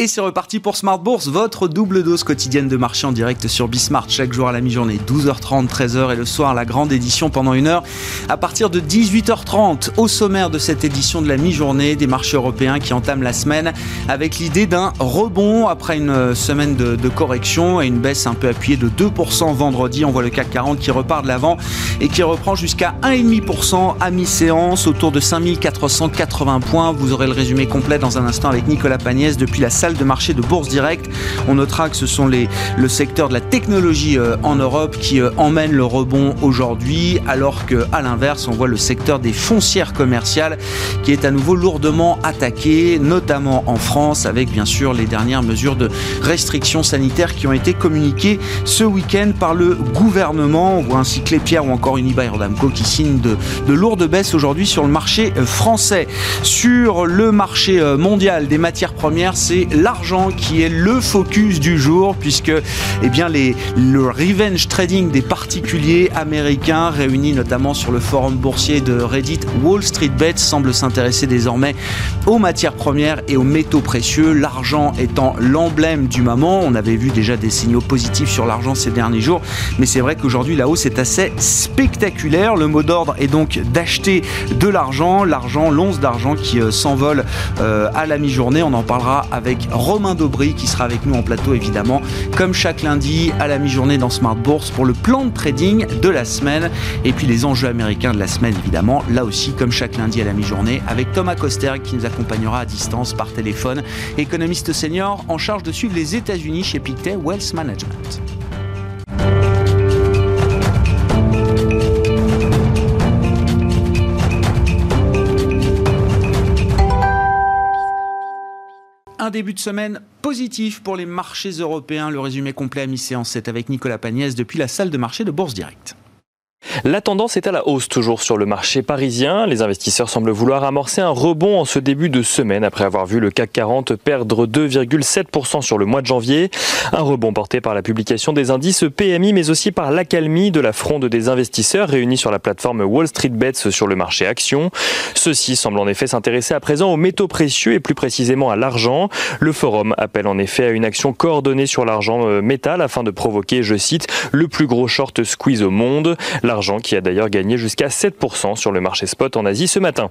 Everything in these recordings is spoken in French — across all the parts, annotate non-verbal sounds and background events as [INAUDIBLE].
Et c'est reparti pour Smart Bourse, votre double dose quotidienne de marché en direct sur Bismart chaque jour à la mi-journée, 12h30, 13h et le soir la grande édition pendant une heure. À partir de 18h30, au sommaire de cette édition de la mi-journée, des marchés européens qui entament la semaine avec l'idée d'un rebond après une semaine de, de, correction et une baisse un peu appuyée de 2% vendredi. On voit le CAC 40 qui repart de l'avant et qui reprend jusqu'à 1,5% à mi-séance autour de 5480 points. Vous aurez le résumé complet dans un instant avec Nicolas Pagnès depuis la salle de marché de Bourse Direct. On notera que ce sont les, le secteur de la technologie euh, en Europe qui euh, emmène le rebond aujourd'hui, alors qu'à l'inverse, on voit le secteur des foncières commerciales qui est à nouveau lourdement attaqué, notamment en France, avec bien sûr les dernières mesures de restrictions sanitaires qui ont été communiquées ce week-end par le gouvernement. On voit ainsi Clépierre ou encore Unibail Rodamco qui signent de, de lourdes baisses aujourd'hui sur le marché euh, français. Sur le marché mondial des matières premières, c'est l'argent qui est le focus du jour, puisque eh bien, les, le revenge trading des particuliers américains, réunis notamment sur le forum boursier de Reddit, Wall Street Bets semble s'intéresser désormais aux matières premières et aux métaux précieux, l'argent étant l'emblème du moment. On avait vu déjà des signaux positifs sur l'argent ces derniers jours, mais c'est vrai qu'aujourd'hui la hausse est assez spectaculaire. Le mot d'ordre est donc d'acheter de l'argent, l'argent, l'once d'argent qui euh, s'envole euh, à la mi-journée. On en parlera avec Romain Daubry qui sera avec nous en plateau évidemment, comme chaque lundi à la mi-journée dans Smart Bourse pour le plan de trading de la semaine et puis les enjeux américains de la semaine évidemment, là aussi comme chaque lundi à la mi-journée avec Thomas Coster qui nous accompagnera à distance par téléphone, économiste senior en charge de suivre les États-Unis chez Pictet Wealth Management. Un début de semaine positif pour les marchés européens. Le résumé complet à mi-séance, c'est avec Nicolas Pagnès depuis la salle de marché de Bourse Direct. La tendance est à la hausse toujours sur le marché parisien. Les investisseurs semblent vouloir amorcer un rebond en ce début de semaine après avoir vu le CAC 40 perdre 2,7% sur le mois de janvier. Un rebond porté par la publication des indices PMI mais aussi par l'accalmie de la fronde des investisseurs réunis sur la plateforme Wall Street Bets sur le marché action. Ceux-ci semblent en effet s'intéresser à présent aux métaux précieux et plus précisément à l'argent. Le forum appelle en effet à une action coordonnée sur l'argent euh, métal afin de provoquer, je cite, le plus gros short squeeze au monde. Qui a d'ailleurs gagné jusqu'à 7% sur le marché spot en Asie ce matin.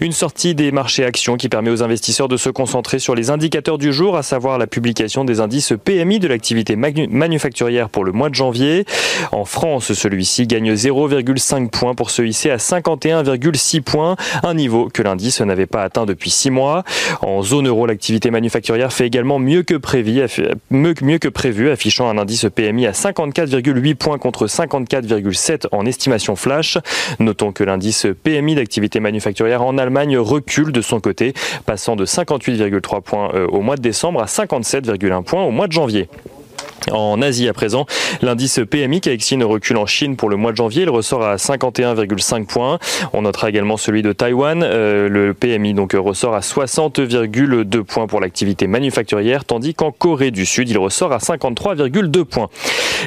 Une sortie des marchés actions qui permet aux investisseurs de se concentrer sur les indicateurs du jour, à savoir la publication des indices PMI de l'activité manufacturière pour le mois de janvier. En France, celui-ci gagne 0,5 points pour se hisser à 51,6 points, un niveau que l'indice n'avait pas atteint depuis 6 mois. En zone euro, l'activité manufacturière fait également mieux que prévu, mieux que prévu affichant un indice PMI à 54,8 points contre 54,7 en estimation flash. Notons que l'indice PMI d'activité manufacturière en Allemagne recule de son côté, passant de 58,3 points euh, au mois de décembre à 57,1 points au mois de janvier. En Asie à présent, l'indice PMI qui a recule en Chine pour le mois de janvier. Il ressort à 51,5 points. On notera également celui de Taïwan. Euh, le PMI donc ressort à 60,2 points pour l'activité manufacturière, tandis qu'en Corée du Sud, il ressort à 53,2 points.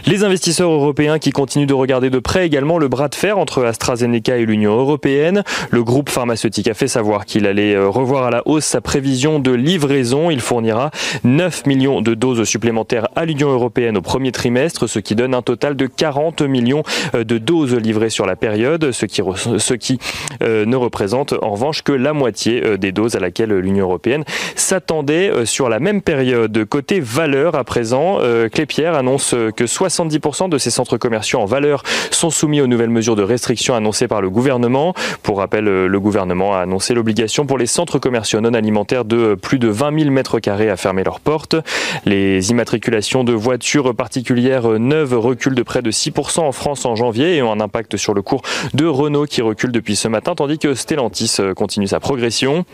Les investisseurs européens qui continuent de regarder de près également le bras de fer entre AstraZeneca et l'Union européenne. Le groupe pharmaceutique a fait savoir qu'il allait euh, revoir à la hausse sa prévision de livraison. Il fournira 9 millions de doses supplémentaires à l'Union européenne européenne au premier trimestre, ce qui donne un total de 40 millions euh, de doses livrées sur la période, ce qui, ce qui euh, ne représente en revanche que la moitié euh, des doses à laquelle l'Union européenne s'attendait sur la même période. Côté valeur à présent, Clépierre annonce que 70% de ces centres commerciaux en valeur sont soumis aux nouvelles mesures de restriction annoncées par le gouvernement. Pour rappel, le gouvernement a annoncé l'obligation pour les centres commerciaux non alimentaires de plus de 20 000 mètres carrés à fermer leurs portes. Les immatriculations de voitures voitures particulières neuves reculent de près de 6% en France en janvier et ont un impact sur le cours de Renault qui recule depuis ce matin, tandis que Stellantis continue sa progression.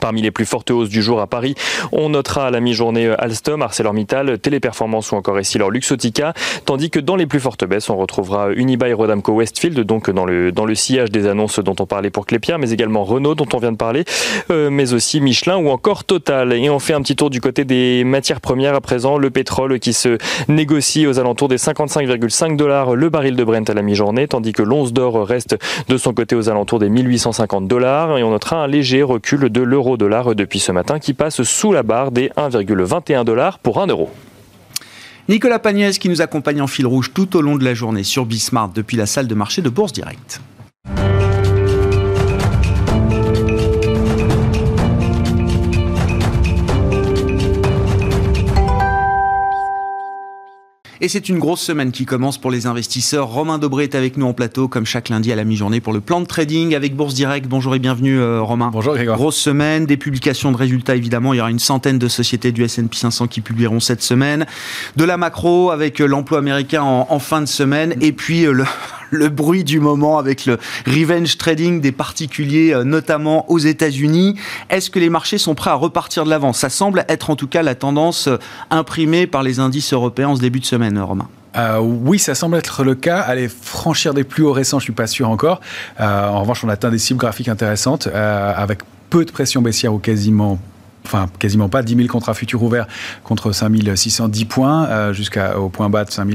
Parmi les plus fortes hausses du jour à Paris, on notera à la mi-journée Alstom, ArcelorMittal, Téléperformance ou encore Essilor Luxotica, tandis que dans les plus fortes baisses, on retrouvera Unibail Rodamco Westfield, donc dans le, dans le sillage des annonces dont on parlait pour Clépierre, mais également Renault dont on vient de parler, euh, mais aussi Michelin ou encore Total. Et on fait un petit tour du côté des matières premières à présent, le pétrole qui se négocie aux alentours des 55,5 dollars le baril de Brent à la mi-journée, tandis que l'once d'or reste de son côté aux alentours des 1850 dollars, et on notera un léger recul de dollar depuis ce matin qui passe sous la barre des 1,21 dollars pour 1 euro. Nicolas Pagnès qui nous accompagne en fil rouge tout au long de la journée sur Bismart depuis la salle de marché de Bourse Direct. Et c'est une grosse semaine qui commence pour les investisseurs. Romain Dobré est avec nous en plateau, comme chaque lundi à la mi-journée, pour le plan de trading avec Bourse Direct. Bonjour et bienvenue, euh, Romain. Bonjour, Grégoire. Grosse semaine, des publications de résultats, évidemment. Il y aura une centaine de sociétés du S&P 500 qui publieront cette semaine. De la macro avec euh, l'emploi américain en, fin de semaine. Et puis, euh, le, le bruit du moment avec le revenge trading des particuliers, euh, notamment aux États-Unis. Est-ce que les marchés sont prêts à repartir de l'avant? Ça semble être en tout cas la tendance euh, imprimée par les indices européens en ce début de semaine, Romain. Euh, oui, ça semble être le cas. Aller franchir des plus hauts récents, je suis pas sûr encore. en revanche, on atteint des cibles graphiques intéressantes avec peu de pression baissière ou quasiment enfin quasiment pas, 10 000 contrats futurs ouverts contre 5 610 points, euh, jusqu'au point bas de 5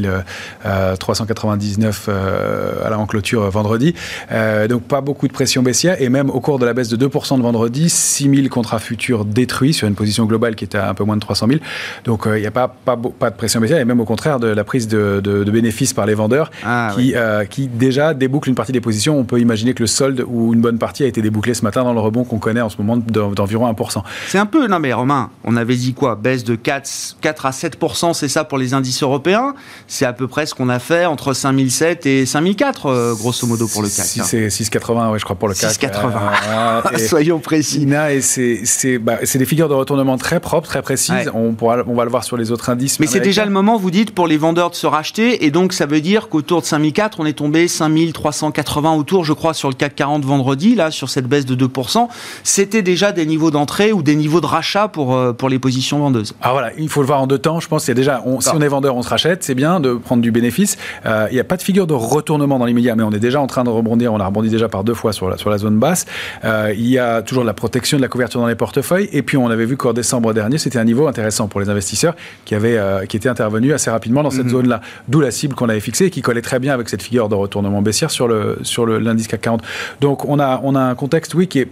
399 euh, à la en clôture vendredi. Euh, donc pas beaucoup de pression baissière, et même au cours de la baisse de 2% de vendredi, 6 000 contrats futurs détruits sur une position globale qui était à un peu moins de 300 000. Donc il n'y a pas, pas, pas, de pression baissière, et même au contraire de la prise de, de, bénéfices par les vendeurs ah, qui, qui déjà débouclent une partie des positions. On peut imaginer que le solde ou une bonne partie a été débouclé ce matin dans le rebond qu'on connaît en ce moment d'environ 1%. C'est un peu non mais Romain, on avait dit quoi? Baisse de 4, 4 à 7%, c'est ça pour les indices européens? C'est à peu près ce qu'on a fait entre 5007 et 5004, euh, grosso modo, pour le CAC. Hein. C'est 6,80, oui, je crois, pour le CAC. 6,80, euh, [LAUGHS] soyons précis. et c'est bah, des figures de retournement très propres, très précises. On, pourra, on va le voir sur les autres indices. Mais c'est déjà le moment, vous dites, pour les vendeurs de se racheter, et donc ça veut dire qu'autour de 5004, on est tombé 5380 autour, je crois, sur le CAC 40 vendredi, là, sur cette baisse de 2%. C'était déjà des niveaux d'entrée ou des niveaux de rachat pour, euh, pour les positions vendeuses Ah voilà, il faut le voir en deux temps. Je pense qu'il y a déjà, si on est vendeur, on se rachète, c'est bien de prendre du bénéfice. Euh, il n'y a pas de figure de retournement dans l'immédiat, mais on est déjà en train de rebondir. On a rebondi déjà par deux fois sur la, sur la zone basse. Euh, il y a toujours de la protection de la couverture dans les portefeuilles. Et puis on avait vu qu'en décembre dernier, c'était un niveau intéressant pour les investisseurs qui, avaient, qui étaient intervenus assez rapidement dans cette mhm. zone-là. D'où la cible qu'on avait fixée et qui collait très bien avec cette figure de retournement baissière sur l'indice le, sur le, CAC 40. Donc on a, on a un contexte, oui, qui est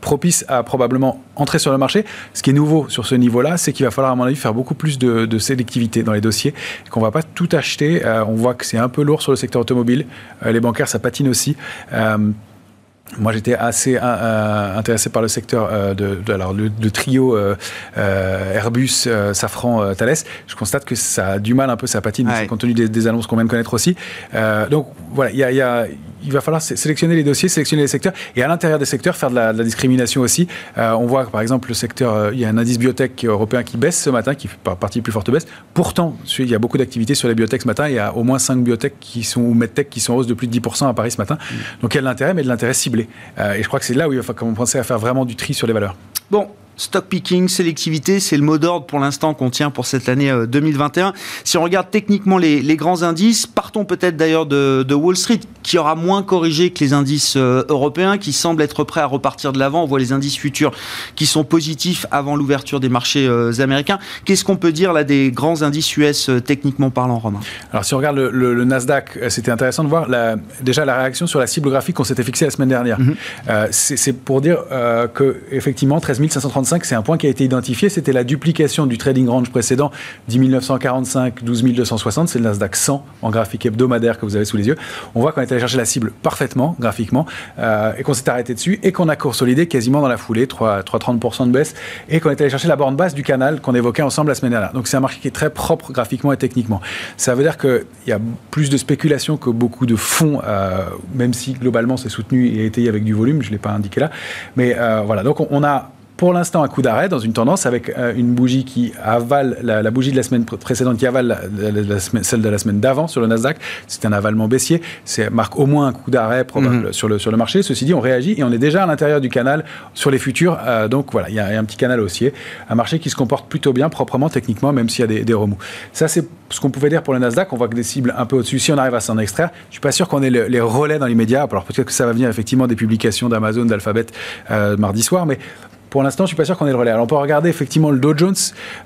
propice à probablement entrer sur le marché. Ce qui est nouveau sur ce niveau-là, c'est qu'il va falloir, à mon avis, faire beaucoup plus de, sélectivité dans les dossiers, qu'on ne va pas tout acheter. Euh, on voit que c'est un peu lourd sur le secteur automobile. Euh, les bancaires, ça patine aussi. Euh, moi, j'étais assez intéressé par le secteur de, alors, le, trio Airbus, Safran, Thales. Je constate que ça a du mal un peu, ça patine, compte tenu des, annonces qu'on vient de connaître aussi. donc, voilà, il y a il va falloir sélectionner les dossiers, sélectionner les secteurs, et à l'intérieur des secteurs, faire de la, discrimination aussi. Euh, on voit par exemple, le secteur, euh, il y a un indice biotech européen qui baisse ce matin, qui fait partie plus forte baisse. Pourtant, il y a beaucoup d'activités sur les biotech ce matin. Il y a au moins 5 biotech qui sont, ou medtech qui sont en hausse de plus de 10% à Paris ce matin. Mm. Donc il y a de l'intérêt, mais de l'intérêt ciblé. Euh, et je crois que c'est là où il va falloir commencer à faire vraiment du tri sur les valeurs. Bon, Stock picking, sélectivité, c'est le mot d'ordre pour l'instant qu'on tient pour cette année 2021. Euh, si on regarde techniquement les, grands indices, partons peut-être d'ailleurs de, Wall Street, qui aura moins corrigé que les indices euh, européens, qui semblent être prêts à repartir de l'avant. On voit les indices futurs qui sont positifs avant l'ouverture des marchés euh, américains. Qu'est-ce qu'on peut dire là des grands indices US techniquement parlant, Romain? Alors si on regarde le, Nasdaq, c'était intéressant de voir déjà la réaction sur la cible graphique qu'on s'était fixée la semaine dernière. Mhm. c'est pour dire que effectivement 13 530 c'est un point qui a été identifié. C'était la duplication du trading range précédent, 10 945, 12 260. C'est le Nasdaq 100 en graphique hebdomadaire que vous avez sous les yeux. On voit qu'on est allé chercher la cible parfaitement, graphiquement, euh, et qu'on s'est arrêté dessus, et qu'on a consolidé quasiment dans la foulée, 3-30% de baisse, et qu'on est allé chercher la borne basse du canal qu'on évoquait ensemble la semaine dernière. Donc c'est un marché qui est très propre graphiquement et techniquement. Ça veut dire qu'il y a plus de spéculation que beaucoup de fonds, euh, même si globalement c'est soutenu et étayé avec du volume, je ne l'ai pas indiqué là. Mais euh, voilà, donc on a pour l'instant un coup d'arrêt dans une tendance avec euh, une bougie qui avale la, bougie de la semaine précédente qui avale celle de la semaine d'avant sur le Nasdaq. C'est un avalement baissier. C'est marque au moins un coup d'arrêt probable mhm. sur, le, sur le marché. Ceci dit, on réagit et on est déjà à l'intérieur du canal sur les futurs. Euh, donc voilà, il y, a un petit canal haussier. Un marché qui se comporte plutôt bien, proprement, techniquement, même s'il y a des, remous. Ça, c'est ce qu'on pouvait dire pour le Nasdaq. On voit que des cibles un peu au-dessus, si on arrive à s'en extraire, je suis pas sûr qu'on ait les relais dans l'immédiat. Alors peut-être que ça va venir effectivement des publications d'Amazon, d'Alphabet euh, mardi soir, mais pour l'instant, je suis pas sûr qu'on ait le relais. Alors, on peut regarder effectivement le Dow Jones.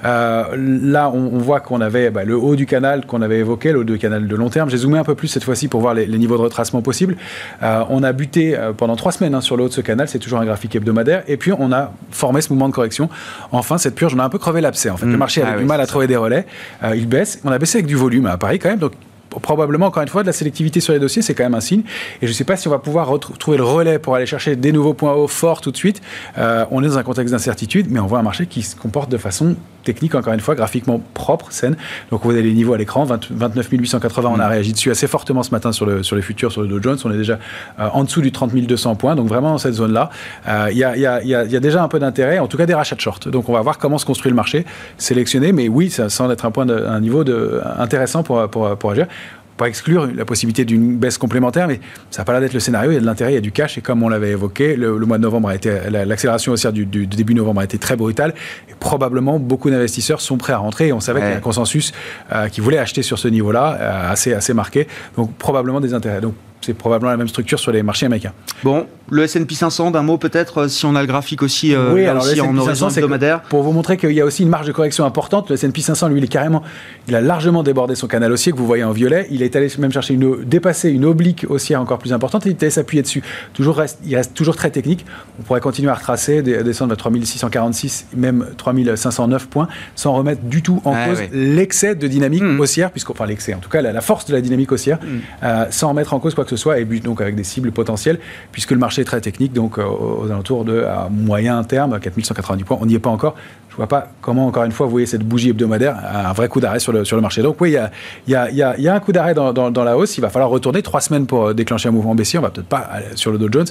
Euh, là, on, voit qu'on avait bah, le haut du canal qu'on avait évoqué, le haut du canal de long terme. J'ai zoomé un peu plus cette fois-ci pour voir les, niveaux de retracement possibles. Euh, on a buté euh, pendant trois semaines hein, sur le haut de ce canal. C'est toujours un graphique hebdomadaire. Et puis, on a formé ce mouvement de correction. Enfin, cette purge, on a un peu crevé l'abcès. En fait, le mmh. marché avait ah du mal à trouver des relais. il baisse. On a baissé avec du volume à Paris quand même. Donc, probablement, encore une fois, de la sélectivité sur les dossiers, c'est quand même un signe. Et je ne sais pas si on va pouvoir retrouver le relais pour aller chercher des nouveaux points hauts forts tout de suite. Euh, on est dans un contexte d'incertitude, mais on voit un marché qui se comporte de façon technique, encore une fois, graphiquement propre, saine. Donc, vous avez les niveaux à l'écran, 29 880, on a mm. réagi dessus assez fortement ce matin sur, le, sur les futurs, sur le Dow Jones. On est déjà euh, en dessous du 30 200 points, donc vraiment dans cette zone-là. Euh, il y, a, y, a, y, a, déjà un peu d'intérêt, en tout cas des rachats de short. Donc, on va voir comment se construit le marché, sélectionner, mais oui, ça semble être un, point de, un niveau de, intéressant pour, pour, pour agir pas exclure la possibilité d'une baisse complémentaire, mais ça n'a pas l'air d'être le scénario. Il y a de l'intérêt, il y a du cash, et comme on l'avait évoqué, le, mois de novembre a été, l'accélération haussière du, du, début novembre a été très brutale, et probablement beaucoup d'investisseurs sont prêts à rentrer. Et on savait qu'il y a un consensus euh, qui voulait acheter sur ce niveau-là, euh, assez, assez marqué, donc probablement des intérêts. Donc c'est probablement la même structure sur les marchés américains. Bon, le S&P 500, d'un mot peut-être, euh, si on a le graphique aussi, euh, oui, alors aussi en horizon hebdomadaire. Pour vous montrer qu'il y a aussi une marge de correction importante, le S&P 500, lui, il est carrément, il a largement débordé son canal haussier que vous voyez en violet. Il est allé même chercher une, dépasser une oblique haussière encore plus importante et il est allé s'appuyer dessus. Toujours reste, il reste toujours très technique. On pourrait continuer à retracer, descendre à 3646, même 3509 points, sans remettre du tout en ah cause l'excès de dynamique mmh. haussière, puisque, enfin l'excès, en tout cas la, force de la dynamique haussière, mmh. euh, sans remettre en cause quoi que ce soit, et donc avec des cibles potentielles, puisque le marché est très technique, donc euh, aux alentours de à moyen terme, 4190 points. On n'y est pas encore. Je ne vois pas comment, encore une fois, vous voyez cette bougie hebdomadaire, un vrai coup d'arrêt sur le, sur le marché. Donc oui, il y a, y, a, y a, un coup d'arrêt dans, dans, la hausse. Il va falloir retourner trois semaines pour déclencher un mouvement baissier. On va peut-être pas sur le Dow Jones,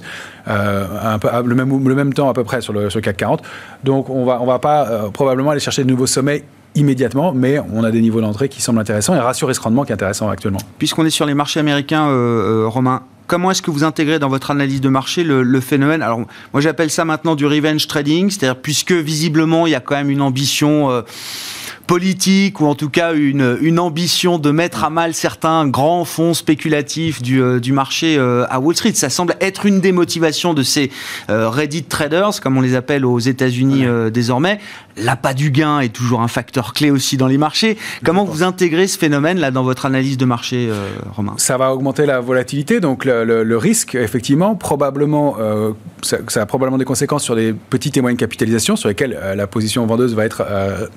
euh, le, même, le même temps à peu près sur le, sur CAC 40. Donc on va, on va pas euh, probablement aller chercher de nouveaux sommets immédiatement, mais on a des niveaux d'entrée qui semblent intéressants et rassurer ce rendement qui est intéressant actuellement. Puisqu'on est sur les marchés américains, Romain, comment est-ce que vous intégrez dans votre analyse de marché le, phénomène? Alors, moi, j'appelle ça maintenant du revenge trading, c'est-à-dire puisque visiblement il y a quand même une ambition. Euh, politique ou en tout cas une, une, ambition de mettre à mal certains grands fonds spéculatifs du, euh, du marché euh, à Wall Street. Ça semble être une des motivations de ces Reddit traders, comme on les appelle aux États-Unis désormais. L'appât du gain est toujours un facteur clé aussi dans les marchés. Comment vous intégrez ce phénomène là dans votre analyse de marché, Romain? Ça va augmenter la volatilité, donc le, risque, effectivement, probablement, euh, ça, a probablement des conséquences sur des petites et moyennes capitalisations sur lesquelles euh, la position vendeuse va être euh,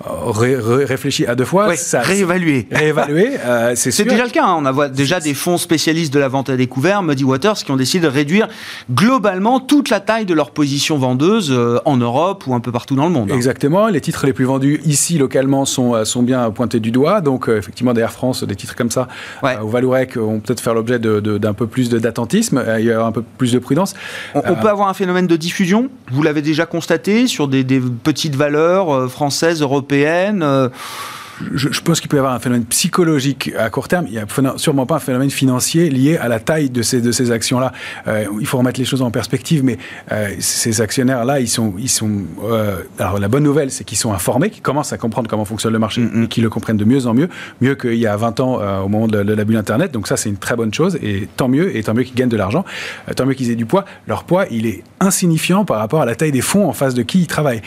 réfléchi à deux fois. ça, réévaluer. Réévaluer, euh, c'est déjà le cas. Hein. On a déjà des fonds spécialistes de la vente à découvert, Muddy Waters, qui ont décidé de réduire globalement toute la taille de leur position vendeuse euh, en Europe ou un peu partout dans le monde. Hein. Exactement. Les titres les plus vendus ici, localement, sont, euh, sont bien pointés du doigt. Donc, effectivement, des Air France, des titres comme ça, au Valourec, vont peut-être faire l'objet d'un peu plus d'attentisme. Il y a un peu plus de prudence. On, peut avoir un phénomène de diffusion? Vous l'avez déjà constaté sur des, des petites valeurs françaises, européennes européenne je, pense qu'il peut y avoir un phénomène psychologique à court terme. Il n'y a sûrement pas un phénomène financier lié à la taille de ces, de ces actions-là. Euh, il faut remettre les choses en perspective, mais euh, ces actionnaires-là, ils sont. Ils sont euh, alors, la bonne nouvelle, c'est qu'ils sont informés, qu'ils commencent à comprendre comment fonctionne le marché mm-hmm. et qu'ils le comprennent de mieux en mieux, mieux qu'il y a 20 ans au moment de, la bulle Internet. Donc, ça, c'est une très bonne chose et tant mieux, et tant mieux qu'ils gagnent de l'argent, tant mieux qu'ils aient du poids. Leur poids, il est insignifiant par rapport à la taille des fonds en face de qui ils travaillent.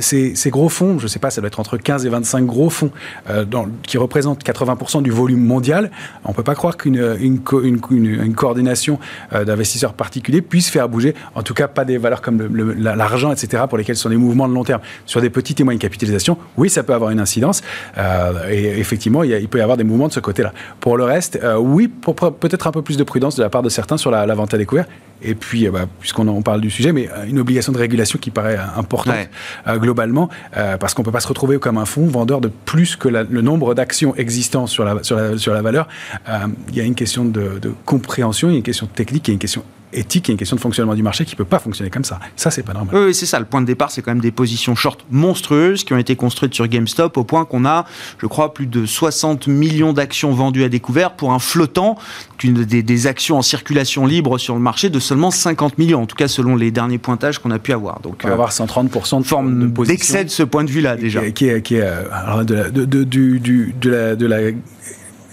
Ces, ces, gros fonds, je ne sais pas, ça doit être entre 15 et 25 gros fonds euh, qui représente 80% du volume mondial, on ne peut pas croire qu'une une, une, coordination euh, d'investisseurs particuliers puisse faire bouger, en tout cas pas des valeurs comme l'argent, etc., pour lesquelles ce sont des mouvements de long terme. Sur des petites et moyennes capitalisations, oui, ça peut avoir une incidence, euh, et effectivement, il, peut y avoir des mouvements de ce côté-là. Pour le reste, oui, peut-être un peu plus de prudence de la part de certains sur la, vente à découvert, et puis, bah, puisqu'on parle du sujet, mais une obligation de régulation qui paraît importante globalement, parce qu'on ne peut pas se retrouver comme un fonds vendeur de plus que le nombre d'actions existantes sur la, sur la, sur la valeur, euh, il y a une question de, de compréhension, il y a une question technique, il y a une question éthique, il y a une question de fonctionnement du marché qui ne peut pas fonctionner comme ça. Ça, c'est pas normal. Oui, c'est ça. Le point de départ, c'est quand même des positions short monstrueuses qui ont été construites sur GameStop au point qu'on a, je crois, plus de 60 millions d'actions vendues à découvert pour un flottant, des, des, actions en circulation libre sur le marché de seulement 50 millions, en tout cas selon les derniers pointages qu'on a pu avoir. Donc, on va avoir 130% de forme d'excès de ce point de vue-là déjà. Qui est, qui est, de, de, de, de la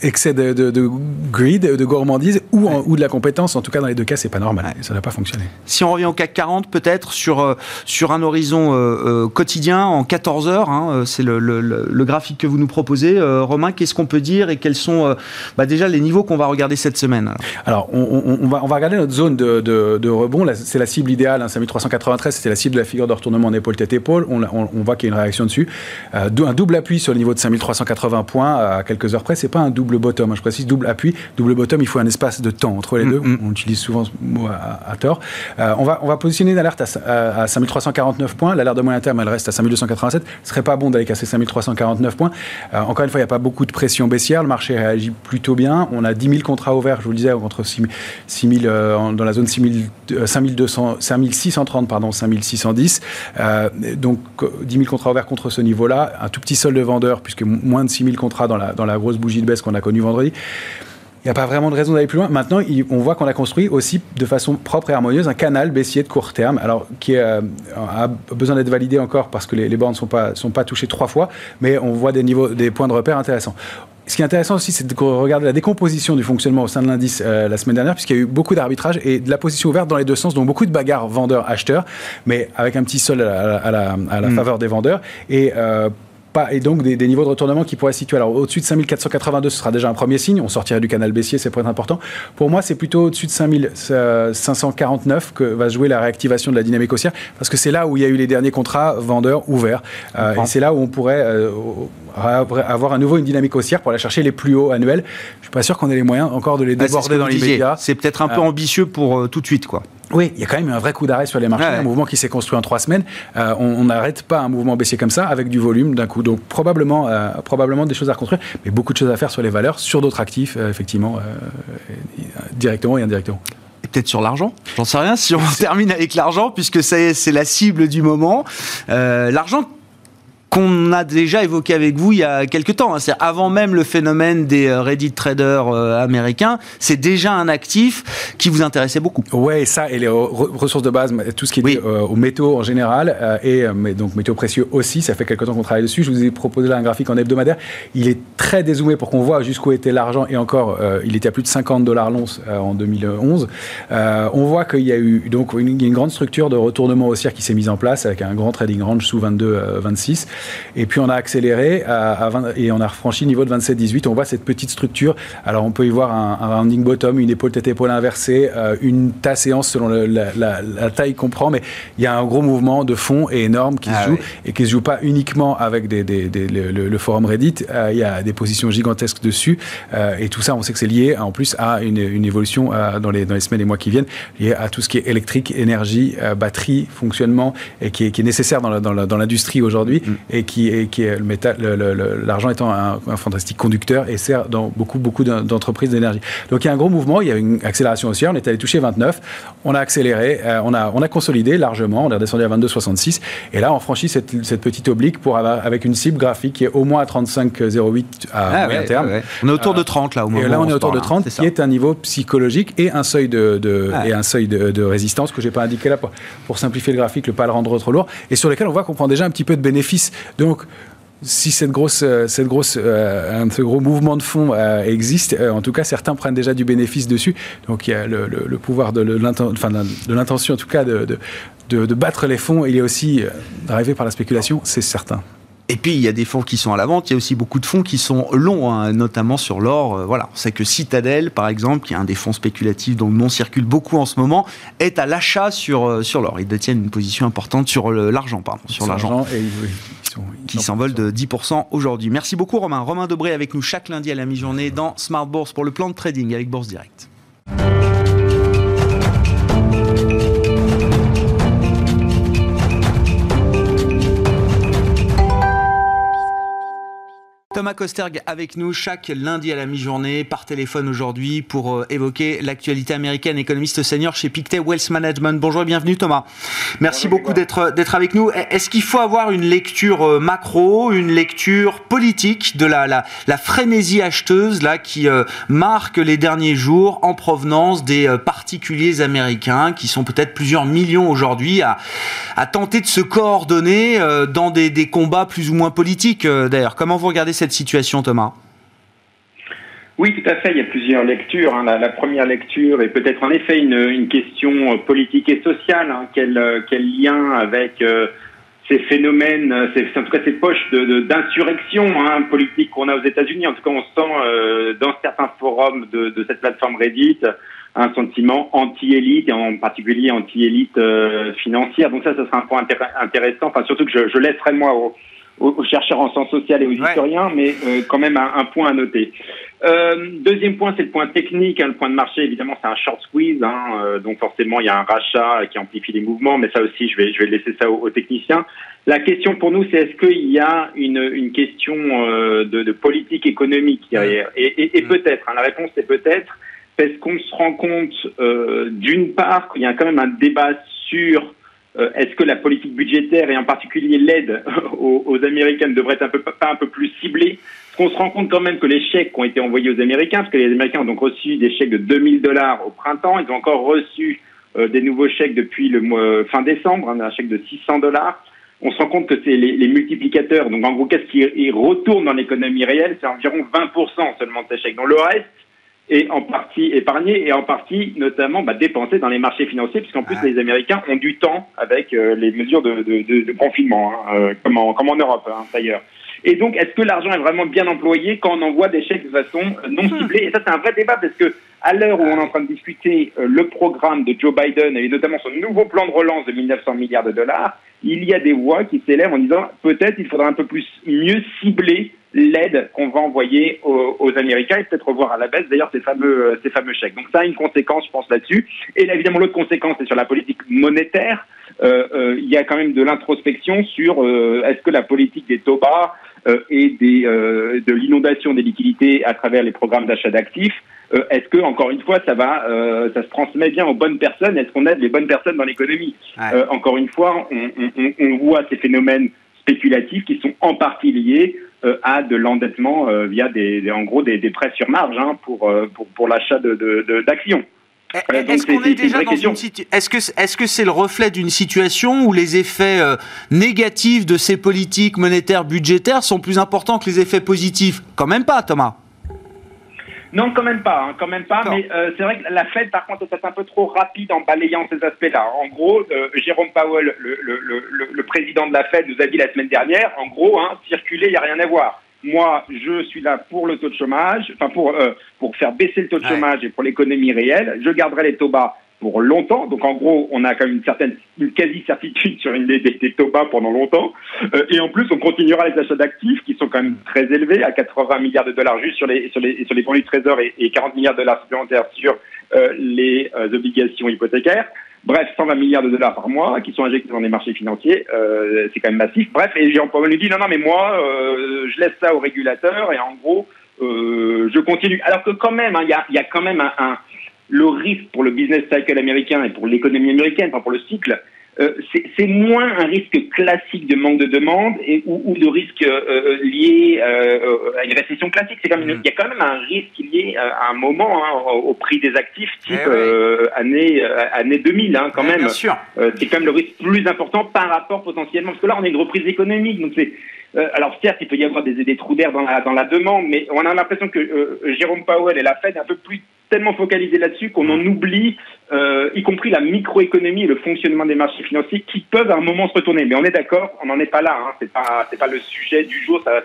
excès de, de, greed, de gourmandise ou, ou de la compétence. En tout cas, dans les deux cas, c'est pas normal. Ça n'a pas fonctionné. Si on revient au CAC 40, peut-être sur, euh, sur un horizon euh, quotidien en 14 heures, hein, c'est le, le, le, graphique que vous nous proposez. Romain, qu'est-ce qu'on peut dire et quels sont bah déjà les niveaux qu'on va regarder cette semaine Alors, on, on, va, on va regarder notre zone de, de, rebond. C'est la cible idéale, hein, 5393, c'était la cible de la figure de retournement en épaule-tête-épaule. On, on, voit qu'il y a une réaction dessus. un double appui sur le niveau de 5380 points à quelques heures près. C'est pas un double bottom. Hein. Je précise double appui. Double bottom, il faut un espace de temps entre les mm, deux. Mm. On utilise souvent ce mot à, tort. Euh, on, va, on va positionner une alerte à, 5349 points. L'alerte de moyen terme, elle reste à 5287. Ce serait pas bon d'aller casser 5349 points. Euh, encore une fois, il n'y a pas beaucoup de pression baissière. Le marché réagit plutôt bien. On a 10 000 contrats ouverts, je vous le disais, entre 6 000, euh, dans la zone 6 5200, 5630, pardon, 5610. donc 10 000 contrats ouverts contre ce niveau-là. Un tout petit solde de vendeurs, puisque moins de 6 000 contrats dans la, dans la grosse bougie de baisse qu'on a connue vendredi. Il n'y a pas vraiment de raison d'aller plus loin. Maintenant, on voit qu'on a construit aussi de façon propre et harmonieuse un canal baissier de court terme, alors qui euh, a besoin d'être validé encore parce que les, les bornes ne sont pas, sont pas touchées trois fois, mais on voit des, niveaux, des points de repère intéressants. Ce qui est intéressant aussi, c'est de regarder la décomposition du fonctionnement au sein de l'indice euh, la semaine dernière, puisqu'il y a eu beaucoup d'arbitrage et de la position ouverte dans les deux sens, donc beaucoup de bagarres vendeurs-acheteurs, mais avec un petit sol à la, mm. faveur des vendeurs. Et euh, et donc des, niveaux de retournement qui pourraient se situer. Alors au-dessus de 5482, ce sera déjà un premier signe. On sortirait du canal baissier, c'est pour être important. Pour moi, c'est plutôt au-dessus de 5549 que va jouer la réactivation de la dynamique haussière, parce que c'est là où il y a eu les derniers contrats vendeurs ouverts. Euh, et c'est là où on pourrait euh, avoir à nouveau une dynamique haussière pour aller chercher les plus hauts annuels. Je suis pas sûr qu'on ait les moyens encore de les ah, déborder dans l'immédiat. C'est peut-être un peu euh, ambitieux pour tout de suite, quoi. Oui, il y a quand même un vrai coup d'arrêt sur les marchés, un mouvement qui s'est construit en trois semaines. Euh, on n'arrête pas un mouvement baissier comme ça avec du volume d'un coup. Donc probablement, euh, probablement des choses à reconstruire, mais beaucoup de choses à faire sur les valeurs, sur d'autres actifs, euh, effectivement, directement et indirectement peut-être sur l'argent? J'en sais rien. Si on [LAUGHS] termine avec l'argent, puisque c'est la cible du moment. l'argent qu'on a déjà évoqué avec vous il y a quelques temps. Hein. C'est avant même le phénomène des euh, Reddit traders euh, américains, c'est déjà un actif qui vous intéressait beaucoup. Ouais, ça et les ressources de base, tout ce qui est euh, aux métaux en général et mais donc métaux précieux aussi. Ça fait quelques temps qu'on travaille dessus. Je vous ai proposé là un graphique en hebdomadaire. Il est très dézoomé pour qu'on voit jusqu'où était l'argent et encore, il était à plus de 50 dollars l'once en 2011. on voit qu'il y a eu donc une, une, grande structure de retournement haussière qui s'est mise en place avec un grand trading range sous 22-26. Et puis on a accéléré à, et on a refranchi le niveau de 27-18. On voit cette petite structure. Alors on peut y voir un, un rounding bottom, une épaule tête épaule inversée, euh, une tasse séance selon la, taille qu'on prend, mais il y a un gros mouvement de fond et énorme qui se ah joue et qui se joue pas uniquement avec des, le, forum Reddit. Euh, il y a des positions gigantesques dessus euh, et tout ça, on sait que c'est lié en plus à une, évolution dans, les, dans les semaines et mois qui viennent, lié à tout ce qui est électrique, énergie, batterie, fonctionnement et qui est, qui est nécessaire dans l'industrie aujourd'hui. Mm et qui est, qui est le métal, l'argent étant un, fantastique conducteur et sert dans beaucoup, beaucoup d'entreprises d'énergie. Donc il y a un gros mouvement, il y a une accélération haussière, on est allé toucher 29, on a accéléré, euh, on, a, on a consolidé largement, on est redescendu à 22,66 et là on franchit cette, cette petite oblique pour avoir, avec une cible graphique qui est au moins à 35,08 à ah moyen terme. On est autour de 30 là au moment Et là on est autour de 30 qui est un niveau psychologique et un seuil de, de ah et un seuil de, de résistance que j'ai pas indiqué là pour, pour simplifier le graphique, ne pas le rendre trop lourd et sur lequel on voit qu'on prend déjà un petit peu de bénéfice donc, si cette grosse, euh, cette grosse, euh, ce gros mouvement de fond euh, existe, en tout cas, certains prennent déjà du bénéfice dessus. Donc, il y a le, pouvoir de l'intention, en tout cas, de, de, battre les fonds. Il est aussi drivé par la spéculation, c'est certain. Et puis, il y a des fonds qui sont à la vente, il y a aussi beaucoup de fonds qui sont longs, hein, notamment sur l'or. Euh, voilà, on sait que Citadel, par exemple, qui est un des fonds spéculatifs dont le nom circule beaucoup en ce moment, est à l'achat sur, euh, sur l'or. Ils détiennent une position importante sur l'argent, pardon, sur l'argent. qui s'envole de 10% aujourd'hui. Merci beaucoup Romain. Romain Debré avec nous chaque lundi à la mi-journée dans Smart Bourse pour le plan de trading avec Bourse Direct. Thomas Kosterg avec nous chaque lundi à la mi-journée par téléphone aujourd'hui pour euh, évoquer l'actualité américaine, économiste senior chez Pictet Wealth Management. Bonjour et bienvenue Thomas. Merci beaucoup d'être d'être avec nous. Est-ce qu'il faut avoir une lecture euh, macro, une lecture politique de la la, la frénésie acheteuse là qui euh, marque les derniers jours en provenance des particuliers américains qui sont peut-être plusieurs millions aujourd'hui à à tenter de se coordonner dans des, des combats plus ou moins politiques d'ailleurs? Comment vous regardez cette situation, Thomas? Oui, tout à fait. Il y a plusieurs lectures. Hein. La, première lecture est peut-être en effet une, question politique et sociale. Hein. Quel, lien avec ces phénomènes, en tout cas ces poches d'insurrection hein, politique qu'on a aux États-Unis. En tout cas, on sent dans certains forums de, cette plateforme Reddit un sentiment anti-élite et en particulier anti-élite euh, financière. Donc ça, ce sera un point intéressant. Enfin, surtout que je, je laisserai moi aux, aux, chercheurs en sciences sociales et aux historiens, mais euh, quand même un, un, point à noter. Euh, deuxième point, c'est le point technique. Hein, le point de marché, évidemment, c'est un short squeeze. Hein, euh, donc forcément, il y a un rachat qui amplifie les mouvements, mais ça aussi, je vais, je vais laisser ça aux, techniciens. La question pour nous, c'est est-ce qu'il y a une, une question de, de, politique économique derrière Et, et, et peut-être. Hein, la réponse, c'est peut-être parce qu'on se rend compte, euh, d'une part, qu'il y a quand même un débat sur euh, est-ce que la politique budgétaire et en particulier l'aide [LAUGHS] aux, aux, Américains devrait être un peu, pas un peu plus ciblée? Qu'on se rend compte quand même que les chèques qui ont été envoyés aux Américains, parce que les Américains ont donc reçu des chèques de 2000 dollars au printemps, ils ont encore reçu euh, des nouveaux chèques depuis le mois, fin décembre, hein, un chèque de 600 dollars. On se rend compte que c'est les, les, multiplicateurs. Donc en gros, qu'est-ce qui retourne dans l'économie réelle? C'est environ 20% seulement de ces chèques. Donc le reste, et en partie épargné et en partie notamment bah, dépensé dans les marchés financiers, puisqu'en plus les Américains ont du temps avec euh, les mesures de, de, de, de confinement, hein, euh, comme, en, comme, en, Europe hein, d'ailleurs. Et donc, est-ce que l'argent est vraiment bien employé quand on envoie des chèques de façon non hmm. ciblée? Et ça, c'est un vrai débat parce que à l'heure où on est en train de discuter euh, le programme de Joe Biden et notamment son nouveau plan de relance de 1900 milliards de dollars, il y a des voix qui s'élèvent en disant peut-être il faudra un peu plus mieux cibler l'aide qu'on va envoyer aux, Américains et peut-être revoir à la baisse d'ailleurs ces fameux euh, ces fameux chèques. Donc ça a une conséquence, je pense là-dessus. Et évidemment l'autre conséquence c'est sur la politique monétaire. Euh, euh, il y a quand même de l'introspection sur euh, est-ce que la politique des taux bas et des, de l'inondation des liquidités à travers les programmes d'achat d'actifs est-ce que encore une fois ça va ça se transmet bien aux bonnes personnes? Est-ce qu'on aide les bonnes personnes dans l'économie? Encore une fois on, on, on, voit ces phénomènes spéculatifs qui sont en partie liés euh, à de l'endettement euh, via des, en gros des, des, prêts sur marge hein, pour, euh, pour, pour l'achat d'actions. De, de, est-ce qu'on est, déjà dans une Est-ce que est-ce que c'est le reflet d'une situation où les effets négatifs de ces politiques monétaires budgétaires sont plus importants que les effets positifs? Quand même pas, Thomas. Non, quand même pas, hein, quand même pas. Mais euh, c'est vrai que la Fed, par contre, est un peu trop rapide en balayant ces aspects-là. En gros, euh, Jérôme Powell, le, le, le, le, président de la Fed, nous a dit la semaine dernière, en gros, hein, circuler, il n'y a rien à voir. Moi, je suis là pour le taux de chômage, enfin pour euh, pour faire baisser le taux de chômage et pour l'économie réelle. Je garderai les taux bas pour longtemps. Donc en gros, on a quand même une certaine, une quasi-certitude sur une des, des, taux bas pendant longtemps. Euh, et en plus, on continuera les achats d'actifs qui sont quand même très élevés, à 80 milliards de dollars juste sur les sur les sur les fonds du Trésor et, 40 milliards de dollars supplémentaires sur euh, les euh, obligations hypothécaires. Bref, 120 milliards de dollars par mois qui sont injectés dans les marchés financiers, euh, c'est quand même massif. Bref, et Jean Paul nous dit non, non, mais moi, euh, je laisse ça aux régulateurs et en gros, euh, je continue. Alors que quand même, hein, il y, a, y, a, quand même un, un le risque pour le business cycle américain et pour l'économie américaine, enfin pour le cycle, euh, c'est moins un risque classique de manque de demande et, ou, ou de risque euh, euh lié euh, à une récession classique. C'est quand même, mm. il y a quand même un risque lié à un moment hein, au, prix des actifs type eh année année 2000 hein, quand même. c'est quand même le risque plus important par rapport potentiellement parce que là on est une reprise économique donc c'est euh, alors certes, il peut y avoir des, des trous d'air dans la, dans la demande, mais on a l'impression que euh, Jérôme Powell et la Fed un peu plus tellement focalisés là-dessus qu'on en oublie, euh, y compris la microéconomie et le fonctionnement des marchés financiers qui peuvent à un moment se retourner. Mais on est d'accord, on n'en est pas là. Hein, c'est pas c'est pas le sujet du jour. Ça,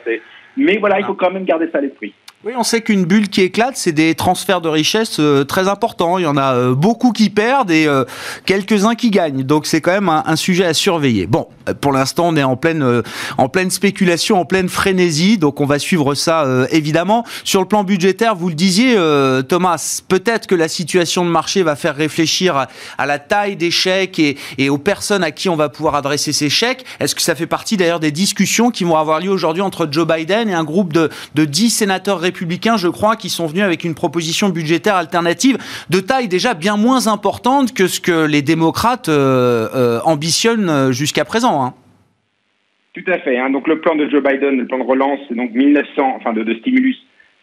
mais voilà, il faut quand même garder ça à l'esprit. Oui, on sait qu'une bulle qui éclate, c'est des transferts de richesse euh, très importants. Il y en a euh, beaucoup qui perdent et euh, quelques-uns qui gagnent. Donc c'est quand même un, sujet à surveiller. Bon, pour l'instant, on est en pleine, en pleine spéculation, en pleine frénésie. Donc on va suivre ça évidemment. Sur le plan budgétaire, vous le disiez, Thomas, peut-être que la situation de marché va faire réfléchir à, la taille des chèques et, aux personnes à qui on va pouvoir adresser ces chèques. Est-ce que ça fait partie d'ailleurs des discussions qui vont avoir lieu aujourd'hui entre Joe Biden et un groupe de, de 10 sénateurs républicains républicains, je crois, qui sont venus avec une proposition budgétaire alternative de taille déjà bien moins importante que ce que les démocrates euh, euh, ambitionnent euh, jusqu'à présent. Hein. Tout à fait. Hein. Donc le plan de Joe Biden, le plan de relance, c'est donc 1900, enfin de, stimulus,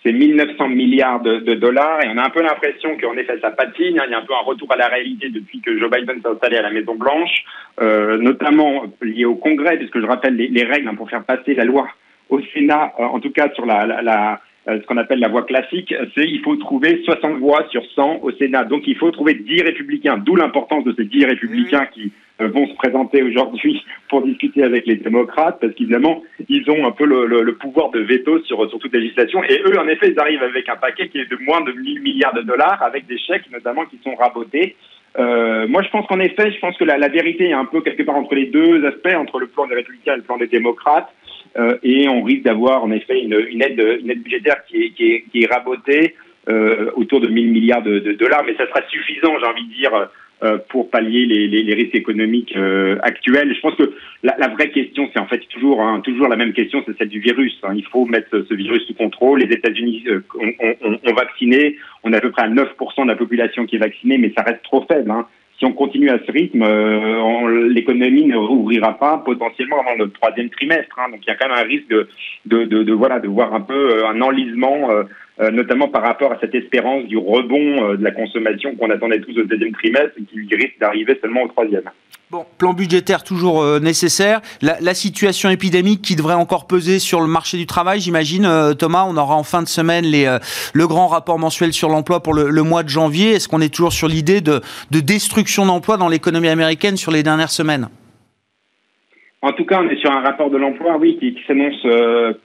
c'est 1900 milliards de, dollars. Et on a un peu l'impression qu'en effet ça patine. Hein. Il y a un peu un retour à la réalité depuis que Joe Biden s'est installé à la Maison Blanche, notamment lié au Congrès, puisque je rappelle les, règles pour faire passer la loi au Sénat, en tout cas sur la, la ce qu'on appelle la voie classique, c'est il faut trouver 60 voix sur 100 au Sénat. Donc il faut trouver 10 républicains, d'où l'importance de ces 10 républicains qui vont se présenter aujourd'hui [LAUGHS] pour discuter avec les démocrates, parce qu'évidemment, ils ont un peu le, pouvoir de veto sur, sur toute législation. Et eux, en effet, ils arrivent avec un paquet qui est de moins de 1000 milliards de dollars, avec des chèques notamment qui sont rabotés. Euh, moi, je pense qu'en effet, je pense que la, la, vérité est un peu quelque part entre les deux aspects, entre le plan des républicains et le plan des démocrates. Euh, et on risque d'avoir en effet une, aide, une aide budgétaire qui est, qui est, qui est rabotée euh, autour de 1000 milliards de, dollars, mais ça sera suffisant, j'ai envie de dire, euh, pour pallier les, les, les risques économiques euh, actuels. Je pense que la, la vraie question, c'est en fait toujours, hein, toujours la même question, c'est celle du virus. Hein. Il faut mettre ce, virus sous contrôle. Les États-Unis ont, vacciné. On est à peu près à 9% de la population qui est vaccinée, mais ça reste trop faible. Hein. Si on continue à ce rythme, l'économie ne rouvrira pas potentiellement avant le troisième trimestre. Hein. Donc il y a quand même un risque de, voilà, de voir un peu un enlisement euh, notamment par rapport à cette espérance du rebond euh, de la consommation qu'on attendait tous au deuxième trimestre et qui risque d'arriver seulement au troisième. Bon, plan budgétaire toujours euh, nécessaire. La, situation épidémique qui devrait encore peser sur le marché du travail, j'imagine, Thomas, on aura en fin de semaine les, le grand rapport mensuel sur l'emploi pour le, mois de janvier. Est-ce qu'on est toujours sur l'idée de, destruction d'emplois dans l'économie américaine sur les dernières semaines? En tout cas, on est sur un rapport de l'emploi, oui, qui, s'annonce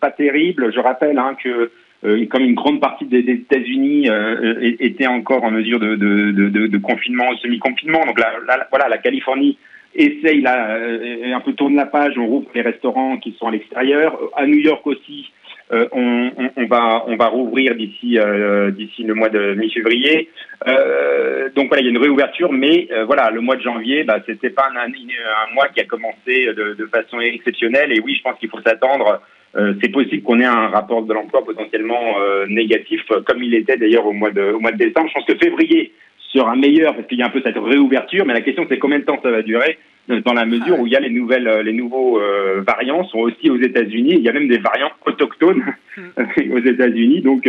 pas terrible. Je rappelle hein, que euh, comme une grande partie des, États-Unis euh, était encore en mesure de, de, de, de confinement, semi-confinement. Donc là, voilà, la Californie essaye là euh, un peu tourne la page, on rouvre les restaurants qui sont à l'extérieur. À New York aussi, euh, on, on, on, va on va rouvrir d'ici euh, d'ici le mois de mi-février. Euh, donc voilà, il y a une réouverture, mais voilà, le mois de janvier, bah, c'était pas un, un, mois qui a commencé de, de façon exceptionnelle. Et oui, je pense qu'il faut s'attendre euh, c'est possible qu'on ait un rapport de l'emploi potentiellement euh, négatif, comme il était d'ailleurs au mois de au mois de décembre. Je pense que février sera meilleur parce qu'il y a un peu cette réouverture, mais la question c'est combien de temps ça va durer dans la mesure où il y a les nouvelles, euh, les nouveaux variants sont aussi aux États-Unis. Il y a même des variants autochtones [LAUGHS] aux États-Unis. Donc,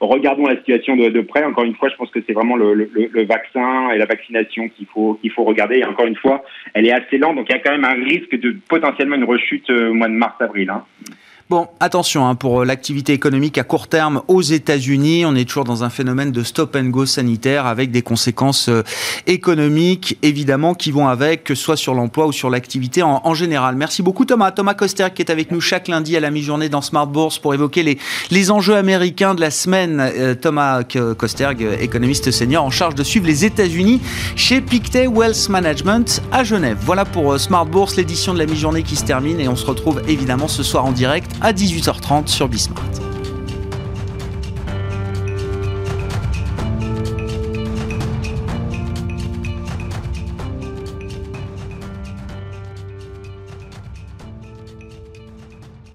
regardons la situation de, de, près. Encore une fois, je pense que c'est vraiment le, le, le, vaccin et la vaccination qu'il faut qu'il faut regarder. Et encore une fois, elle est assez lente, donc il y a quand même un risque de potentiellement une rechute au mois de mars-avril. Hein. Bon, attention hein, pour euh, l'activité économique à court terme aux États-Unis. On est toujours dans un phénomène de stop and go sanitaire avec des conséquences euh, économiques évidemment qui vont avec, que ce soit sur l'emploi ou sur l'activité en, général. Merci beaucoup Thomas. Thomas Koster qui est avec nous chaque lundi à la mi-journée dans Smart Bourse pour évoquer les, les enjeux américains de la semaine. Euh, Thomas Kosterg, économiste senior en charge de suivre les États-Unis chez Pictet Wealth Management à Genève. Voilà pour Smart Bourse, l'édition de la mi-journée qui se termine et on se retrouve évidemment ce soir en direct à 18h30 sur Bismart.